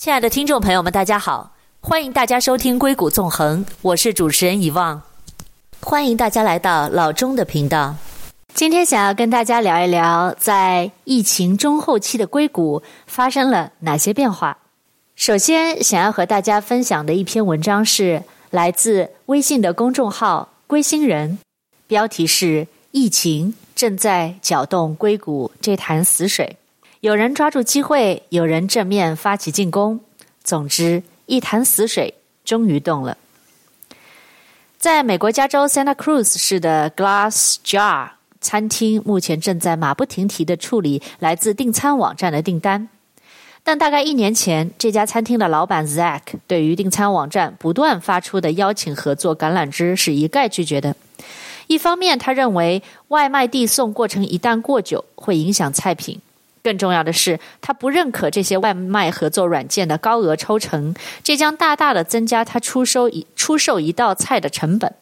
亲爱的听众朋友们，大家好，欢迎大家收听《硅谷纵横》，我是主持人遗忘，欢迎大家来到老钟的频道。今天想要跟大家聊一聊，在疫情中后期的硅谷发生了哪些变化。首先，想要和大家分享的一篇文章是来自微信的公众号“归心人”，标题是“疫情正在搅动硅谷这潭死水”。有人抓住机会，有人正面发起进攻。总之，一潭死水终于动了。在美国加州 Santa Cruz 市的 Glass Jar 餐厅，目前正在马不停蹄地处理来自订餐网站的订单。但大概一年前，这家餐厅的老板 Zach 对于订餐网站不断发出的邀请合作橄榄枝是一概拒绝的。一方面，他认为外卖递送过程一旦过久，会影响菜品。更重要的是，他不认可这些外卖合作软件的高额抽成，这将大大的增加他出售一出售一道菜的成本。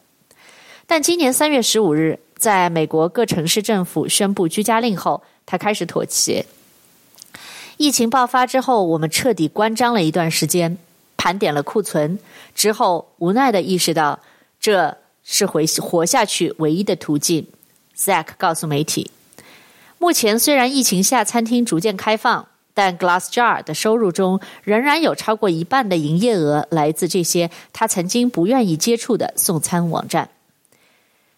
但今年三月十五日，在美国各城市政府宣布居家令后，他开始妥协。疫情爆发之后，我们彻底关张了一段时间，盘点了库存之后，无奈的意识到这是回活下去唯一的途径。Zach 告诉媒体。目前虽然疫情下餐厅逐渐开放，但 Glass Jar 的收入中仍然有超过一半的营业额来自这些他曾经不愿意接触的送餐网站。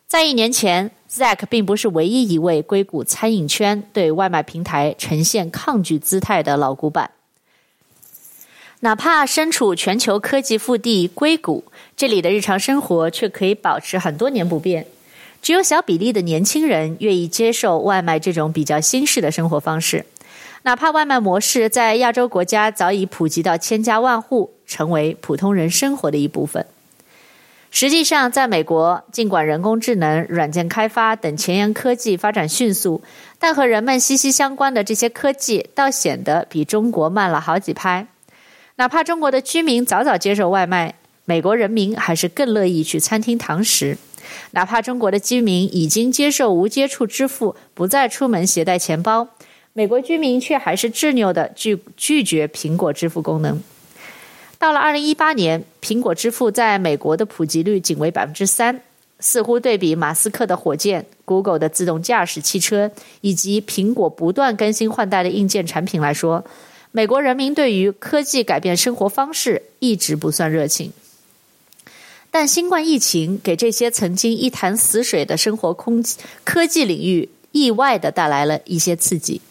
在一年前，Zach 并不是唯一一位硅谷餐饮圈对外卖平台呈现抗拒姿态的老古板。哪怕身处全球科技腹地硅谷，这里的日常生活却可以保持很多年不变。只有小比例的年轻人愿意接受外卖这种比较新式的生活方式，哪怕外卖模式在亚洲国家早已普及到千家万户，成为普通人生活的一部分。实际上，在美国，尽管人工智能、软件开发等前沿科技发展迅速，但和人们息息相关的这些科技倒显得比中国慢了好几拍。哪怕中国的居民早早接受外卖，美国人民还是更乐意去餐厅堂食。哪怕中国的居民已经接受无接触支付，不再出门携带钱包，美国居民却还是执拗地拒拒绝苹果支付功能。到了二零一八年，苹果支付在美国的普及率仅为百分之三，似乎对比马斯克的火箭、Google 的自动驾驶汽车以及苹果不断更新换代的硬件产品来说，美国人民对于科技改变生活方式一直不算热情。但新冠疫情给这些曾经一潭死水的生活空科技领域意外的带来了一些刺激。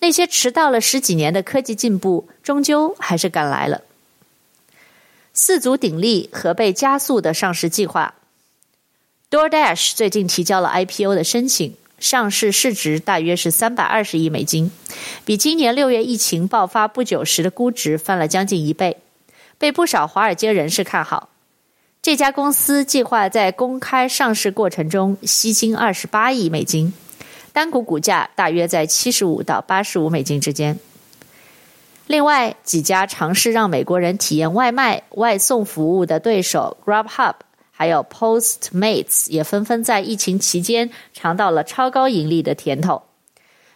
那些迟到了十几年的科技进步，终究还是赶来了。四足鼎立和被加速的上市计划。DoorDash 最近提交了 IPO 的申请，上市市值大约是三百二十亿美金，比今年六月疫情爆发不久时的估值翻了将近一倍，被不少华尔街人士看好。这家公司计划在公开上市过程中吸金二十八亿美金，单股股价大约在七十五到八十五美金之间。另外几家尝试让美国人体验外卖外送服务的对手 Grubhub 还有 Postmates 也纷纷在疫情期间尝到了超高盈利的甜头。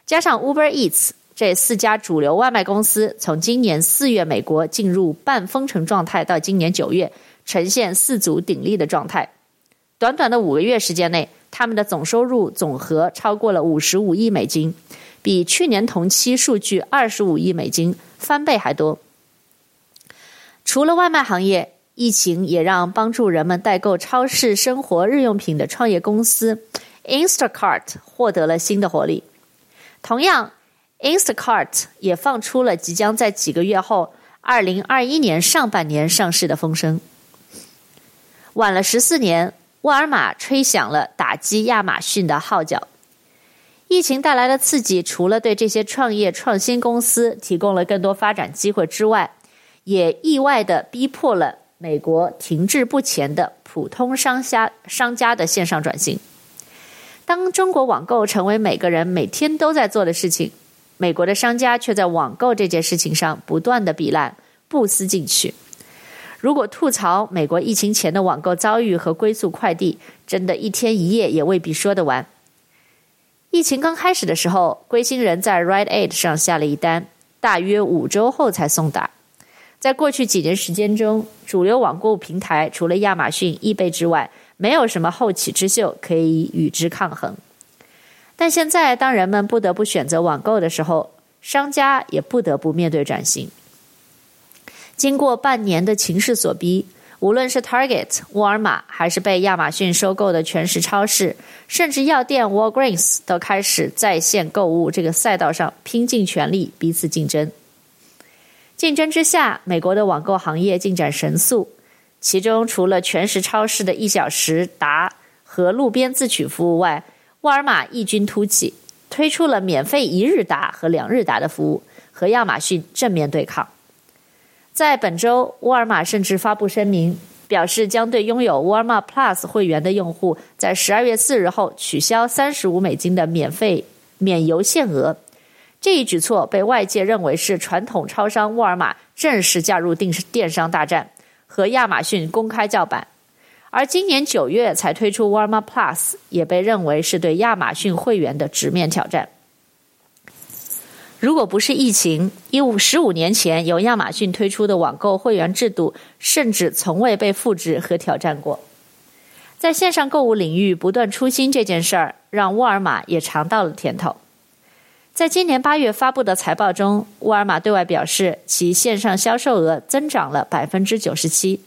加上 Uber Eats 这四家主流外卖公司，从今年四月美国进入半封城状态到今年九月。呈现四足鼎立的状态，短短的五个月时间内，他们的总收入总和超过了五十五亿美金，比去年同期数据二十五亿美金翻倍还多。除了外卖行业，疫情也让帮助人们代购超市生活日用品的创业公司 Instacart 获得了新的活力。同样，Instacart 也放出了即将在几个月后，二零二一年上半年上市的风声。晚了十四年，沃尔玛吹响了打击亚马逊的号角。疫情带来的刺激，除了对这些创业创新公司提供了更多发展机会之外，也意外地逼迫了美国停滞不前的普通商家商家的线上转型。当中国网购成为每个人每天都在做的事情，美国的商家却在网购这件事情上不断的比烂，不思进取。如果吐槽美国疫情前的网购遭遇和归宿快递，真的一天一夜也未必说得完。疫情刚开始的时候，归心人在 Rite Aid 上下了一单，大约五周后才送达。在过去几年时间中，主流网购平台除了亚马逊、易贝之外，没有什么后起之秀可以与之抗衡。但现在，当人们不得不选择网购的时候，商家也不得不面对转型。经过半年的情势所逼，无论是 Target、沃尔玛，还是被亚马逊收购的全食超市，甚至药店 Walgreens，都开始在线购物这个赛道上拼尽全力，彼此竞争。竞争之下，美国的网购行业进展神速。其中，除了全食超市的一小时达和路边自取服务外，沃尔玛异军突起，推出了免费一日达和两日达的服务，和亚马逊正面对抗。在本周，沃尔玛甚至发布声明，表示将对拥有沃尔玛 Plus 会员的用户，在十二月四日后取消三十五美金的免费免邮限额。这一举措被外界认为是传统超商沃尔玛正式加入电电商大战，和亚马逊公开叫板。而今年九月才推出沃尔玛 Plus，也被认为是对亚马逊会员的直面挑战。如果不是疫情，一五十五年前由亚马逊推出的网购会员制度，甚至从未被复制和挑战过。在线上购物领域不断出新这件事儿，让沃尔玛也尝到了甜头。在今年八月发布的财报中，沃尔玛对外表示，其线上销售额增长了百分之九十七。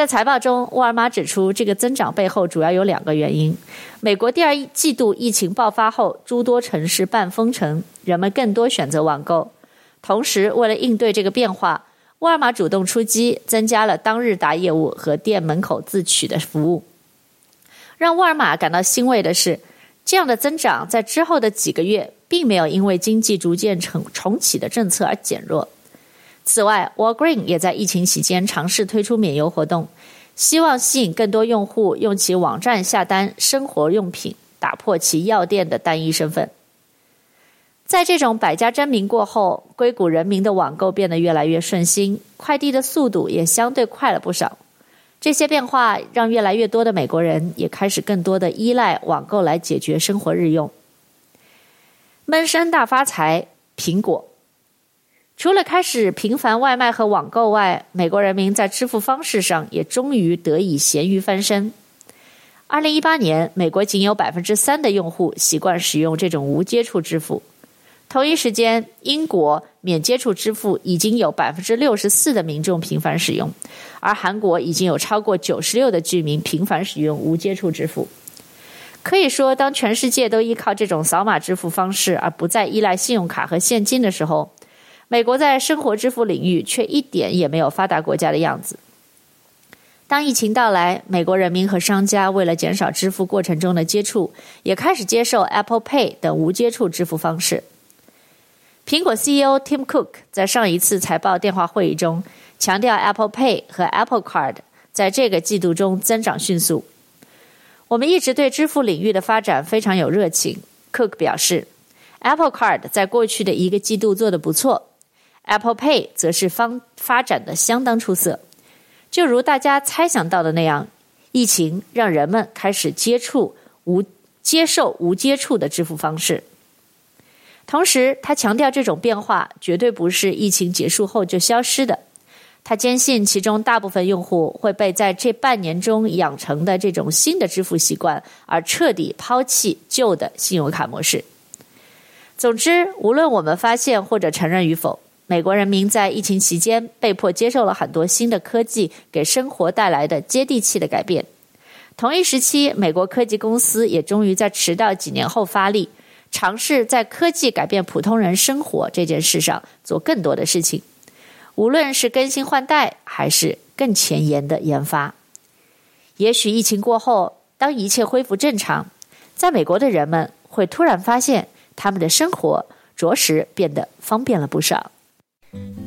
在财报中，沃尔玛指出，这个增长背后主要有两个原因：美国第二季度疫情爆发后，诸多城市半封城，人们更多选择网购；同时，为了应对这个变化，沃尔玛主动出击，增加了当日达业务和店门口自取的服务。让沃尔玛感到欣慰的是，这样的增长在之后的几个月，并没有因为经济逐渐重重启的政策而减弱。此外 w a l g r e e n 也在疫情期间尝试推出免邮活动，希望吸引更多用户用其网站下单生活用品，打破其药店的单一身份。在这种百家争鸣过后，硅谷人民的网购变得越来越顺心，快递的速度也相对快了不少。这些变化让越来越多的美国人也开始更多的依赖网购来解决生活日用。闷声大发财，苹果除了开始频繁外卖和网购外，美国人民在支付方式上也终于得以咸鱼翻身。二零一八年，美国仅有百分之三的用户习惯使用这种无接触支付。同一时间，英国免接触支付已经有百分之六十四的民众频繁使用，而韩国已经有超过九十六的居民频繁使用无接触支付。可以说，当全世界都依靠这种扫码支付方式，而不再依赖信用卡和现金的时候，美国在生活支付领域却一点也没有发达国家的样子。当疫情到来，美国人民和商家为了减少支付过程中的接触，也开始接受 Apple Pay 等无接触支付方式。苹果 CEO Tim Cook 在上一次财报电话会议中强调，Apple Pay 和 Apple Card 在这个季度中增长迅速。我们一直对支付领域的发展非常有热情，Cook 表示，Apple Card 在过去的一个季度做得不错，Apple Pay 则是方发展的相当出色。就如大家猜想到的那样，疫情让人们开始接触无接受无接触的支付方式。同时，他强调这种变化绝对不是疫情结束后就消失的。他坚信，其中大部分用户会被在这半年中养成的这种新的支付习惯而彻底抛弃旧的信用卡模式。总之，无论我们发现或者承认与否，美国人民在疫情期间被迫接受了很多新的科技给生活带来的接地气的改变。同一时期，美国科技公司也终于在迟到几年后发力，尝试在科技改变普通人生活这件事上做更多的事情。无论是更新换代，还是更前沿的研发，也许疫情过后，当一切恢复正常，在美国的人们会突然发现，他们的生活着实变得方便了不少。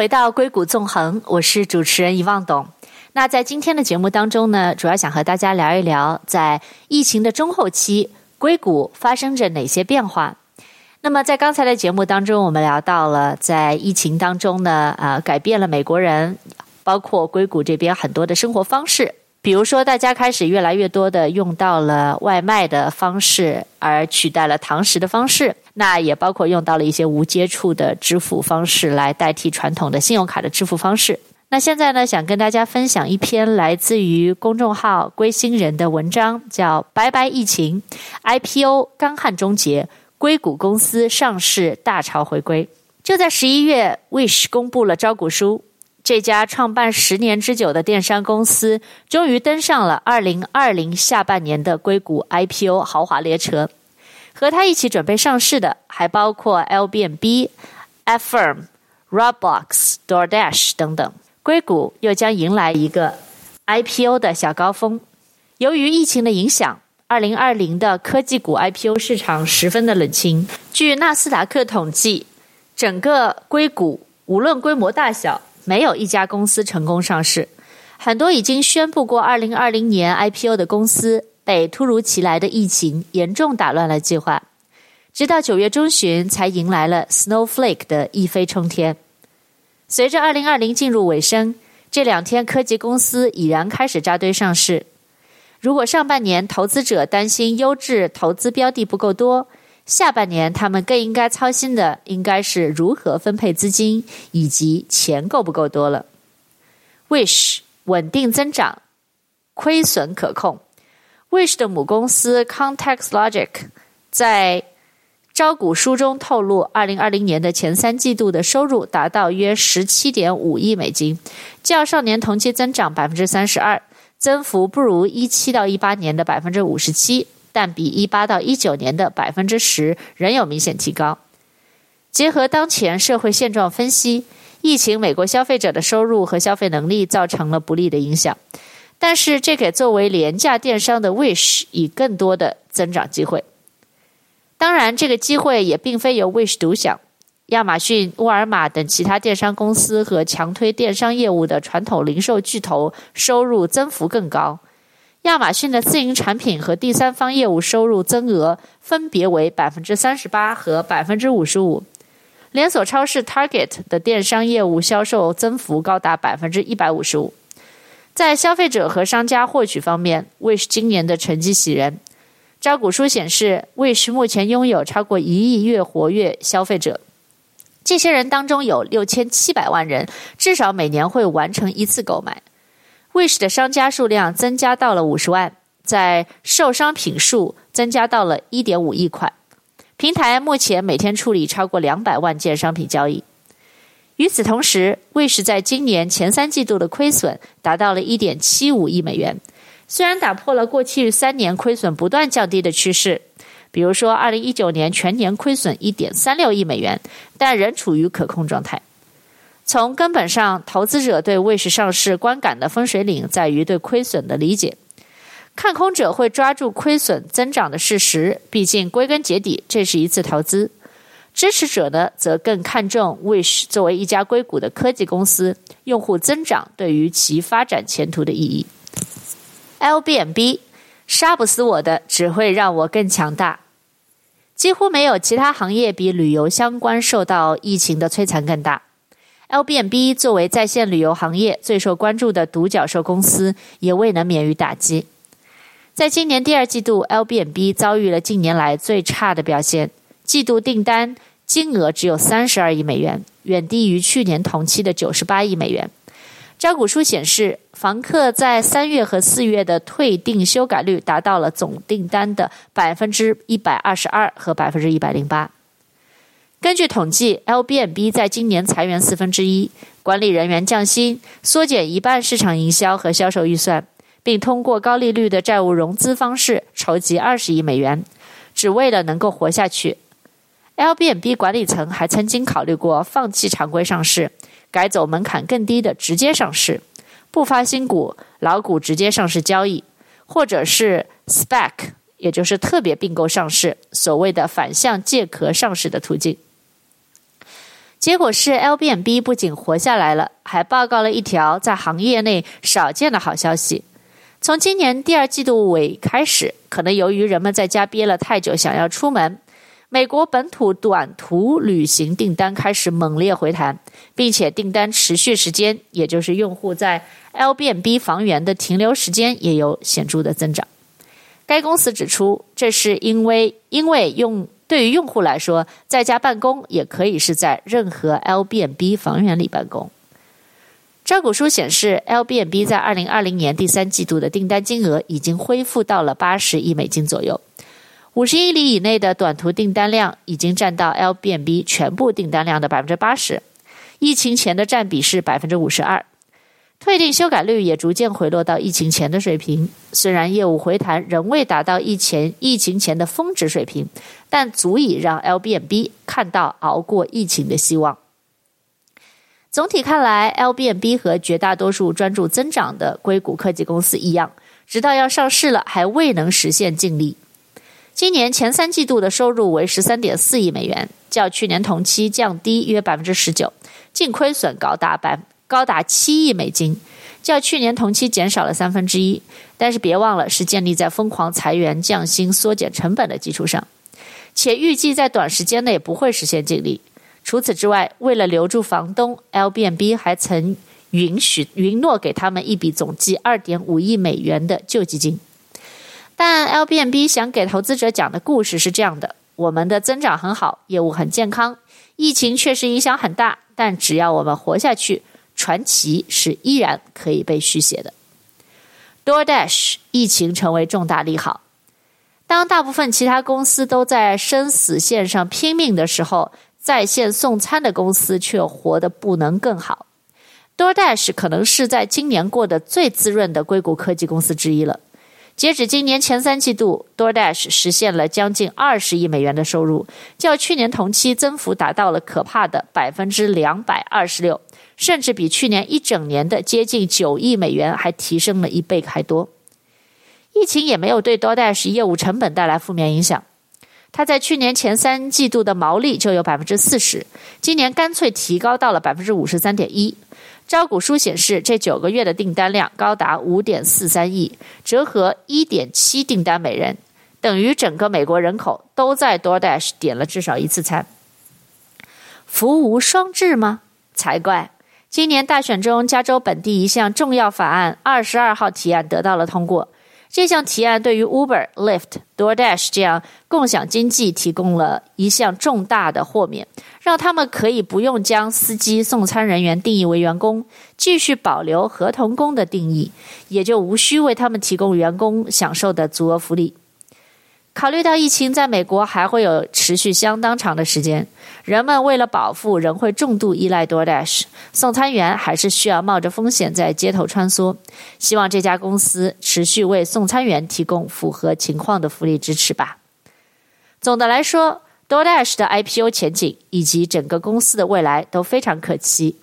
回到硅谷纵横，我是主持人遗忘董。那在今天的节目当中呢，主要想和大家聊一聊，在疫情的中后期，硅谷发生着哪些变化。那么在刚才的节目当中，我们聊到了在疫情当中呢，呃，改变了美国人，包括硅谷这边很多的生活方式。比如说，大家开始越来越多的用到了外卖的方式，而取代了堂食的方式。那也包括用到了一些无接触的支付方式来代替传统的信用卡的支付方式。那现在呢，想跟大家分享一篇来自于公众号“归心人”的文章，叫《拜拜疫情，IPO 干旱终结，硅谷公司上市大潮回归》。就在十一月，Wish 公布了招股书。这家创办十年之久的电商公司，终于登上了二零二零下半年的硅谷 IPO 豪华列车。和他一起准备上市的，还包括 Airbnb、Affirm、Roblox、DoorDash 等等。硅谷又将迎来一个 IPO 的小高峰。由于疫情的影响，二零二零的科技股 IPO 市场十分的冷清。据纳斯达克统计，整个硅谷无论规模大小，没有一家公司成功上市，很多已经宣布过二零二零年 IPO 的公司被突如其来的疫情严重打乱了计划，直到九月中旬才迎来了 Snowflake 的一飞冲天。随着二零二零进入尾声，这两天科技公司已然开始扎堆上市。如果上半年投资者担心优质投资标的不够多，下半年，他们更应该操心的应该是如何分配资金以及钱够不够多了。Wish 稳定增长，亏损可控。Wish 的母公司 ContextLogic 在招股书中透露，二零二零年的前三季度的收入达到约十七点五亿美金，较上年同期增长百分之三十二，增幅不如一七到一八年的百分之五十七。但比一八到一九年的百分之十仍有明显提高。结合当前社会现状分析，疫情美国消费者的收入和消费能力造成了不利的影响，但是这给作为廉价电商的 Wish 以更多的增长机会。当然，这个机会也并非由 Wish 独享，亚马逊、沃尔玛等其他电商公司和强推电商业务的传统零售巨头收入增幅更高。亚马逊的自营产品和第三方业务收入增额分别为百分之三十八和百分之五十五，连锁超市 Target 的电商业务销售增幅高达百分之一百五十五。在消费者和商家获取方面，Wish 今年的成绩喜人。招股书显示，Wish 目前拥有超过一亿月活跃消费者，这些人当中有六千七百万人至少每年会完成一次购买。Wish 的商家数量增加到了五十万，在售商品数增加到了一点五亿款。平台目前每天处理超过两百万件商品交易。与此同时，Wish 在今年前三季度的亏损达到了一点七五亿美元，虽然打破了过去三年亏损不断降低的趋势，比如说二零一九年全年亏损一点三六亿美元，但仍处于可控状态。从根本上，投资者对卫士上市观感的分水岭在于对亏损的理解。看空者会抓住亏损增长的事实，毕竟归根结底这是一次投资。支持者呢，则更看重 Wish 作为一家硅谷的科技公司，用户增长对于其发展前途的意义。LBNB 杀不死我的，只会让我更强大。几乎没有其他行业比旅游相关受到疫情的摧残更大。LBNB 作为在线旅游行业最受关注的独角兽公司，也未能免于打击。在今年第二季度，LBNB 遭遇了近年来最差的表现，季度订单金额只有三十二亿美元，远低于去年同期的九十八亿美元。招股书显示，房客在三月和四月的退订修改率达到了总订单的百分之一百二十二和百分之一百零八。根据统计，LBNB 在今年裁员四分之一，管理人员降薪，缩减一半市场营销和销售预算，并通过高利率的债务融资方式筹集二十亿美元，只为了能够活下去。LBNB 管理层还曾经考虑过放弃常规上市，改走门槛更低的直接上市，不发新股，老股直接上市交易，或者是 SPAC，也就是特别并购上市，所谓的反向借壳上市的途径。结果是，LBNB 不仅活下来了，还报告了一条在行业内少见的好消息。从今年第二季度尾开始，可能由于人们在家憋了太久，想要出门，美国本土短途旅行订单开始猛烈回弹，并且订单持续时间，也就是用户在 Airbnb 房源的停留时间，也有显著的增长。该公司指出，这是因为因为用对于用户来说，在家办公也可以是在任何 Airbnb 房源里办公。招股书显示，Airbnb 在二零二零年第三季度的订单金额已经恢复到了八十亿美金左右，五十英里以内的短途订单量已经占到 L B n B 全部订单量的百分之八十，疫情前的占比是百分之五十二。退订修改率也逐渐回落到疫情前的水平，虽然业务回弹仍未达到疫情疫情前的峰值水平，但足以让 L B n B 看到熬过疫情的希望。总体看来，L B n B 和绝大多数专注增长的硅谷科技公司一样，直到要上市了还未能实现净利。今年前三季度的收入为十三点四亿美元，较去年同期降低约百分之十九，净亏损高达百。高达七亿美金，较去年同期减少了三分之一。但是别忘了，是建立在疯狂裁员、降薪、缩减成本的基础上，且预计在短时间内不会实现净利。除此之外，为了留住房东，Airbnb 还曾允许允诺给他们一笔总计二点五亿美元的救济金。但 Airbnb 想给投资者讲的故事是这样的：我们的增长很好，业务很健康，疫情确实影响很大，但只要我们活下去。传奇是依然可以被续写的。DoorDash 疫情成为重大利好。当大部分其他公司都在生死线上拼命的时候，在线送餐的公司却活得不能更好。DoorDash 可能是在今年过得最滋润的硅谷科技公司之一了。截止今年前三季度，DoorDash 实现了将近二十亿美元的收入，较去年同期增幅达到了可怕的百分之两百二十六。甚至比去年一整年的接近九亿美元还提升了一倍还多。疫情也没有对 DoorDash 业务成本带来负面影响。它在去年前三季度的毛利就有百分之四十，今年干脆提高到了百分之五十三点一。招股书显示，这九个月的订单量高达五点四三亿，折合一点七订单每人，等于整个美国人口都在 DoorDash 点了至少一次餐。福无双至吗？才怪！今年大选中，加州本地一项重要法案“二十二号提案”得到了通过。这项提案对于 Uber、Lyft、DoorDash 这样共享经济提供了一项重大的豁免，让他们可以不用将司机、送餐人员定义为员工，继续保留合同工的定义，也就无需为他们提供员工享受的足额福利。考虑到疫情在美国还会有持续相当长的时间，人们为了饱腹仍会重度依赖 DoorDash，送餐员还是需要冒着风险在街头穿梭。希望这家公司持续为送餐员提供符合情况的福利支持吧。总的来说，DoorDash 的 IPO 前景以及整个公司的未来都非常可期。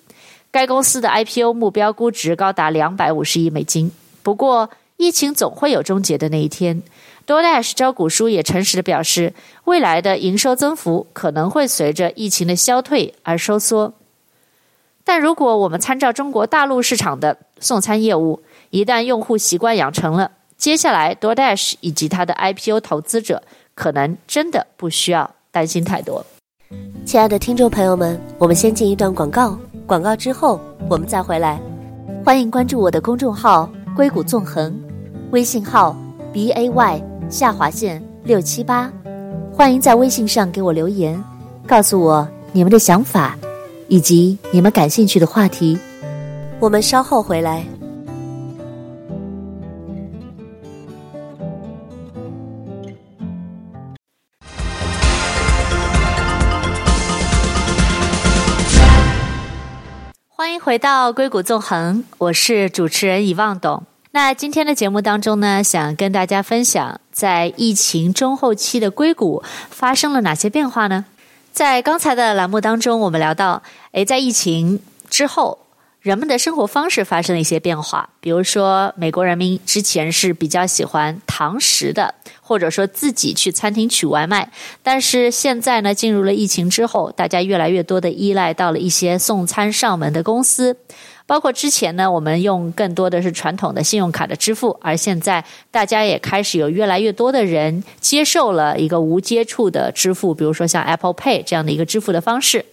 该公司的 IPO 目标估值高达两百五十亿美金。不过，疫情总会有终结的那一天。DoorDash 招股书也诚实地表示，未来的营收增幅可能会随着疫情的消退而收缩。但如果我们参照中国大陆市场的送餐业务，一旦用户习惯养成了，接下来 DoorDash 以及它的 IPO 投资者可能真的不需要担心太多。亲爱的听众朋友们，我们先进一段广告，广告之后我们再回来。欢迎关注我的公众号“硅谷纵横”，微信号 b a y。下划线六七八，欢迎在微信上给我留言，告诉我你们的想法，以及你们感兴趣的话题。我们稍后回来。欢迎回到硅谷纵横，我是主持人遗忘董。那今天的节目当中呢，想跟大家分享，在疫情中后期的硅谷发生了哪些变化呢？在刚才的栏目当中，我们聊到，诶，在疫情之后，人们的生活方式发生了一些变化。比如说，美国人民之前是比较喜欢堂食的，或者说自己去餐厅取外卖。但是现在呢，进入了疫情之后，大家越来越多的依赖到了一些送餐上门的公司。包括之前呢，我们用更多的是传统的信用卡的支付，而现在大家也开始有越来越多的人接受了一个无接触的支付，比如说像 Apple Pay 这样的一个支付的方式。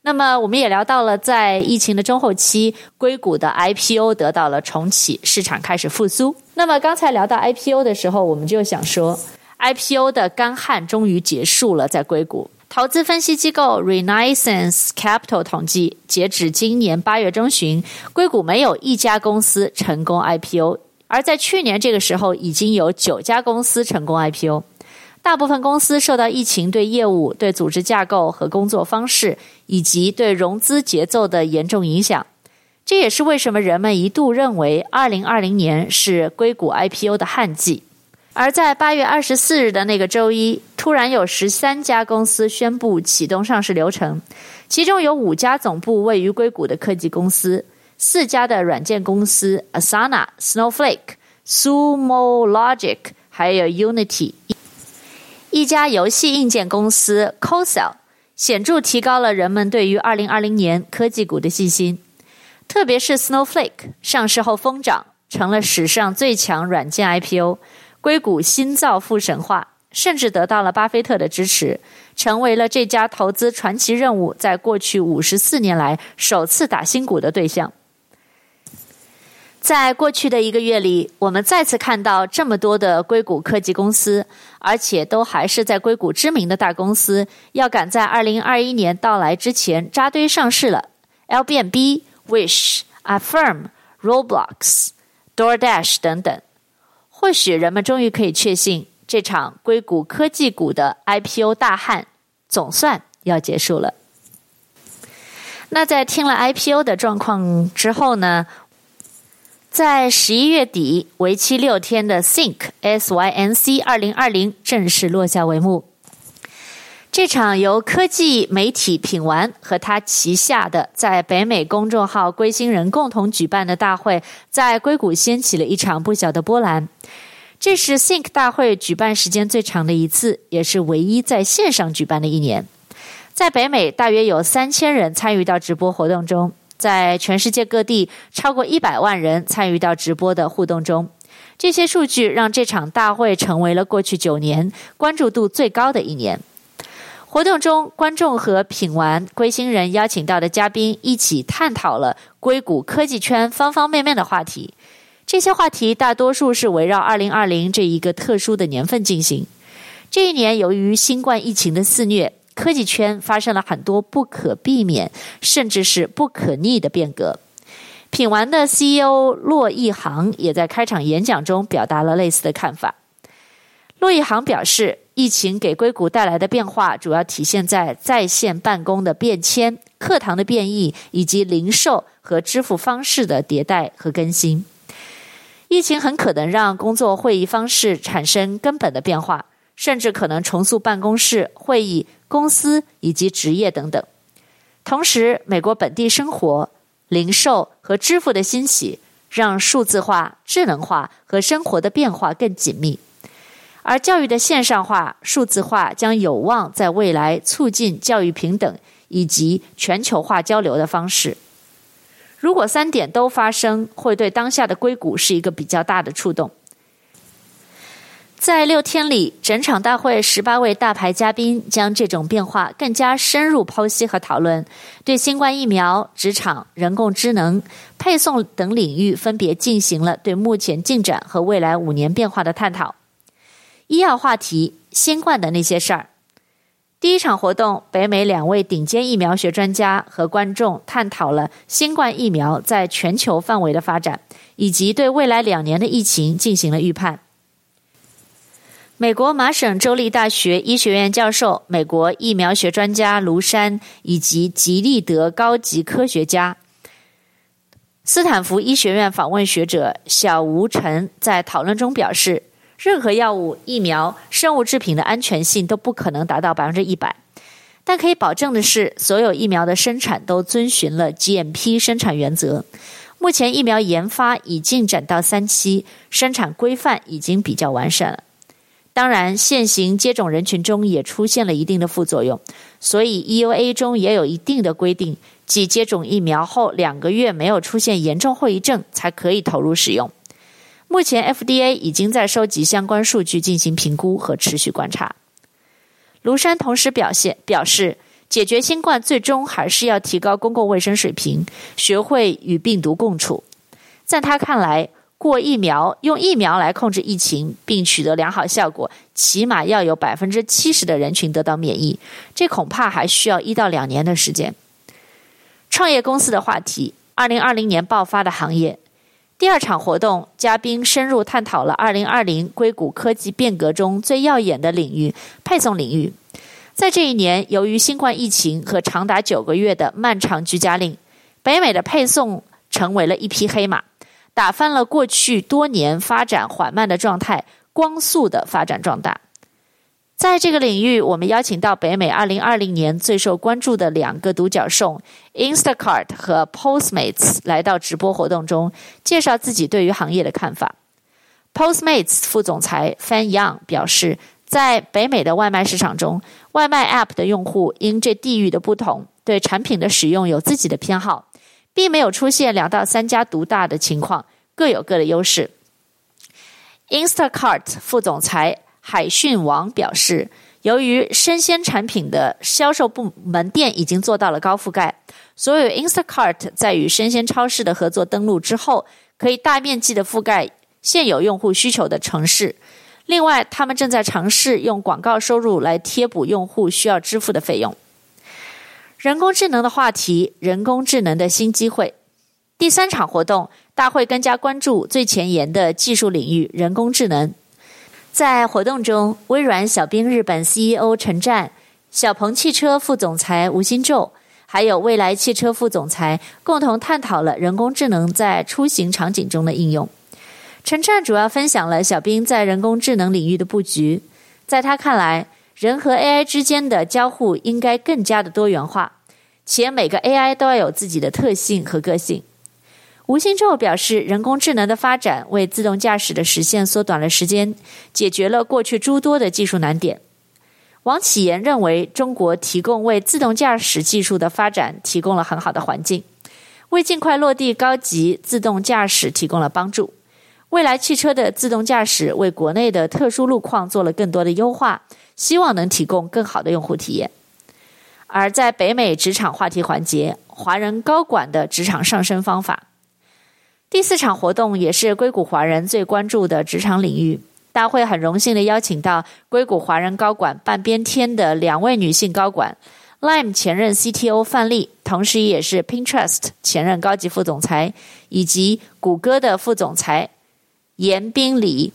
那么，我们也聊到了在疫情的中后期，硅谷的 IPO 得到了重启，市场开始复苏。那么，刚才聊到 IPO 的时候，我们就想说，IPO 的干旱终于结束了，在硅谷。投资分析机构 Renaissance Capital 统计，截止今年八月中旬，硅谷没有一家公司成功 IPO，而在去年这个时候，已经有九家公司成功 IPO。大部分公司受到疫情对业务、对组织架构和工作方式，以及对融资节奏的严重影响。这也是为什么人们一度认为二零二零年是硅谷 IPO 的旱季。而在八月二十四日的那个周一，突然有十三家公司宣布启动上市流程，其中有五家总部位于硅谷的科技公司，四家的软件公司 Asana、Snowflake、Sumo Logic，还有 Unity，一家游戏硬件公司 c o s e l 显著提高了人们对于二零二零年科技股的信心，特别是 Snowflake 上市后疯涨，成了史上最强软件 IPO。硅谷新造富神话，甚至得到了巴菲特的支持，成为了这家投资传奇任务在过去五十四年来首次打新股的对象。在过去的一个月里，我们再次看到这么多的硅谷科技公司，而且都还是在硅谷知名的大公司，要赶在二零二一年到来之前扎堆上市了。：L B N B、Wish、Affirm、Roblox、DoorDash 等等。或许人们终于可以确信，这场硅谷科技股的 IPO 大旱总算要结束了。那在听了 IPO 的状况之后呢，在十一月底，为期六天的 Sync SYNC 二零二零正式落下帷幕。这场由科技媒体品玩和他旗下的在北美公众号龟星人共同举办的大会，在硅谷掀起了一场不小的波澜。这是 Think 大会举办时间最长的一次，也是唯一在线上举办的一年。在北美，大约有三千人参与到直播活动中；在全世界各地，超过一百万人参与到直播的互动中。这些数据让这场大会成为了过去九年关注度最高的一年。活动中，观众和品玩归星人邀请到的嘉宾一起探讨了硅谷科技圈方方面面的话题。这些话题大多数是围绕2020这一个特殊的年份进行。这一年，由于新冠疫情的肆虐，科技圈发生了很多不可避免，甚至是不可逆的变革。品玩的 CEO 骆奕航也在开场演讲中表达了类似的看法。骆奕航表示，疫情给硅谷带来的变化主要体现在在线办公的变迁、课堂的变异以及零售和支付方式的迭代和更新。疫情很可能让工作会议方式产生根本的变化，甚至可能重塑办公室、会议、公司以及职业等等。同时，美国本地生活、零售和支付的兴起，让数字化、智能化和生活的变化更紧密。而教育的线上化、数字化将有望在未来促进教育平等以及全球化交流的方式。如果三点都发生，会对当下的硅谷是一个比较大的触动。在六天里，整场大会十八位大牌嘉宾将这种变化更加深入剖析和讨论，对新冠疫苗、职场、人工智能、配送等领域分别进行了对目前进展和未来五年变化的探讨。医药话题：新冠的那些事儿。第一场活动，北美两位顶尖疫苗学专家和观众探讨了新冠疫苗在全球范围的发展，以及对未来两年的疫情进行了预判。美国麻省州立大学医学院教授、美国疫苗学专家卢山以及吉利德高级科学家、斯坦福医学院访问学者小吴晨在讨论中表示。任何药物、疫苗、生物制品的安全性都不可能达到百分之一百，但可以保证的是，所有疫苗的生产都遵循了 GMP 生产原则。目前疫苗研发已进展到三期，生产规范已经比较完善了。当然，现行接种人群中也出现了一定的副作用，所以 EUA 中也有一定的规定，即接种疫苗后两个月没有出现严重后遗症才可以投入使用。目前 FDA 已经在收集相关数据进行评估和持续观察。卢山同时表现表示，解决新冠最终还是要提高公共卫生水平，学会与病毒共处。在他看来，过疫苗用疫苗来控制疫情并取得良好效果，起码要有百分之七十的人群得到免疫，这恐怕还需要一到两年的时间。创业公司的话题，二零二零年爆发的行业。第二场活动，嘉宾深入探讨了二零二零硅谷科技变革中最耀眼的领域——配送领域。在这一年，由于新冠疫情和长达九个月的漫长居家令，北美的配送成为了一匹黑马，打翻了过去多年发展缓慢的状态，光速的发展壮大。在这个领域，我们邀请到北美二零二零年最受关注的两个独角兽 Instacart 和 Postmates 来到直播活动中，介绍自己对于行业的看法。Postmates 副总裁 Fan Young 表示，在北美的外卖市场中，外卖 App 的用户因这地域的不同，对产品的使用有自己的偏好，并没有出现两到三家独大的情况，各有各的优势。Instacart 副总裁。海迅王表示，由于生鲜产品的销售部门店已经做到了高覆盖，所有 Instacart 在与生鲜超市的合作登陆之后，可以大面积的覆盖现有用户需求的城市。另外，他们正在尝试用广告收入来贴补用户需要支付的费用。人工智能的话题，人工智能的新机会。第三场活动，大会更加关注最前沿的技术领域——人工智能。在活动中，微软小冰日本 CEO 陈湛、小鹏汽车副总裁吴新宙，还有蔚来汽车副总裁共同探讨了人工智能在出行场景中的应用。陈湛主要分享了小冰在人工智能领域的布局。在他看来，人和 AI 之间的交互应该更加的多元化，且每个 AI 都要有自己的特性和个性。吴新宙表示，人工智能的发展为自动驾驶的实现缩短了时间，解决了过去诸多的技术难点。王启言认为，中国提供为自动驾驶技术的发展提供了很好的环境，为尽快落地高级自动驾驶提供了帮助。未来汽车的自动驾驶为国内的特殊路况做了更多的优化，希望能提供更好的用户体验。而在北美职场话题环节，华人高管的职场上升方法。第四场活动也是硅谷华人最关注的职场领域。大会很荣幸地邀请到硅谷华人高管半边天的两位女性高管：Lime 前任 CTO 范丽，同时也是 Pinterest 前任高级副总裁，以及谷歌的副总裁严冰礼。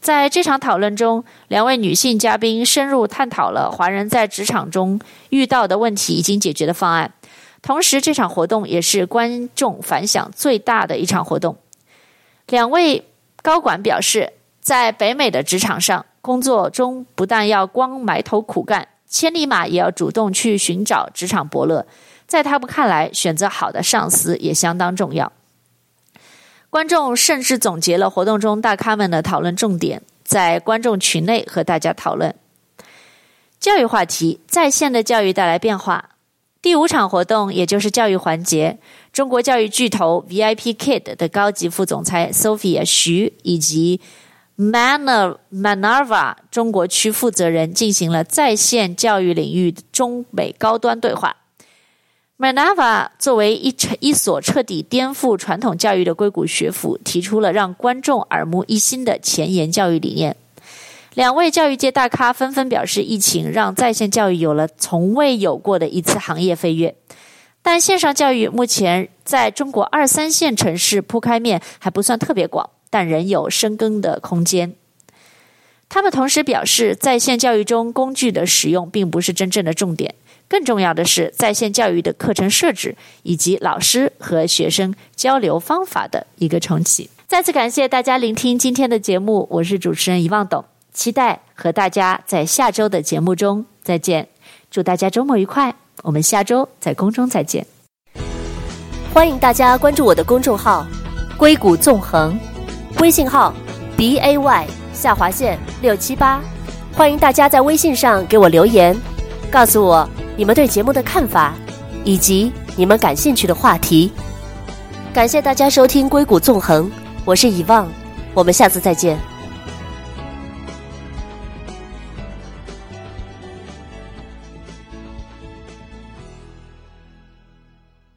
在这场讨论中，两位女性嘉宾深入探讨了华人在职场中遇到的问题以及解决的方案。同时，这场活动也是观众反响最大的一场活动。两位高管表示，在北美的职场上，工作中不但要光埋头苦干，千里马也要主动去寻找职场伯乐。在他们看来，选择好的上司也相当重要。观众甚至总结了活动中大咖们的讨论重点，在观众群内和大家讨论教育话题，在线的教育带来变化。第五场活动，也就是教育环节，中国教育巨头 VIPKid 的高级副总裁 Sophia 徐以及 Manner Manava 中国区负责人进行了在线教育领域中美高端对话。Manava 作为一一所彻底颠覆传统教育的硅谷学府，提出了让观众耳目一新的前沿教育理念。两位教育界大咖纷纷表示，疫情让在线教育有了从未有过的一次行业飞跃。但线上教育目前在中国二三线城市铺开面还不算特别广，但仍有深耕的空间。他们同时表示，在线教育中工具的使用并不是真正的重点，更重要的是在线教育的课程设置以及老师和学生交流方法的一个重启。再次感谢大家聆听今天的节目，我是主持人遗忘董。期待和大家在下周的节目中再见。祝大家周末愉快，我们下周在空中再见。欢迎大家关注我的公众号“硅谷纵横”，微信号 b a y 下划线六七八。欢迎大家在微信上给我留言，告诉我你们对节目的看法，以及你们感兴趣的话题。感谢大家收听《硅谷纵横》，我是以望，我们下次再见。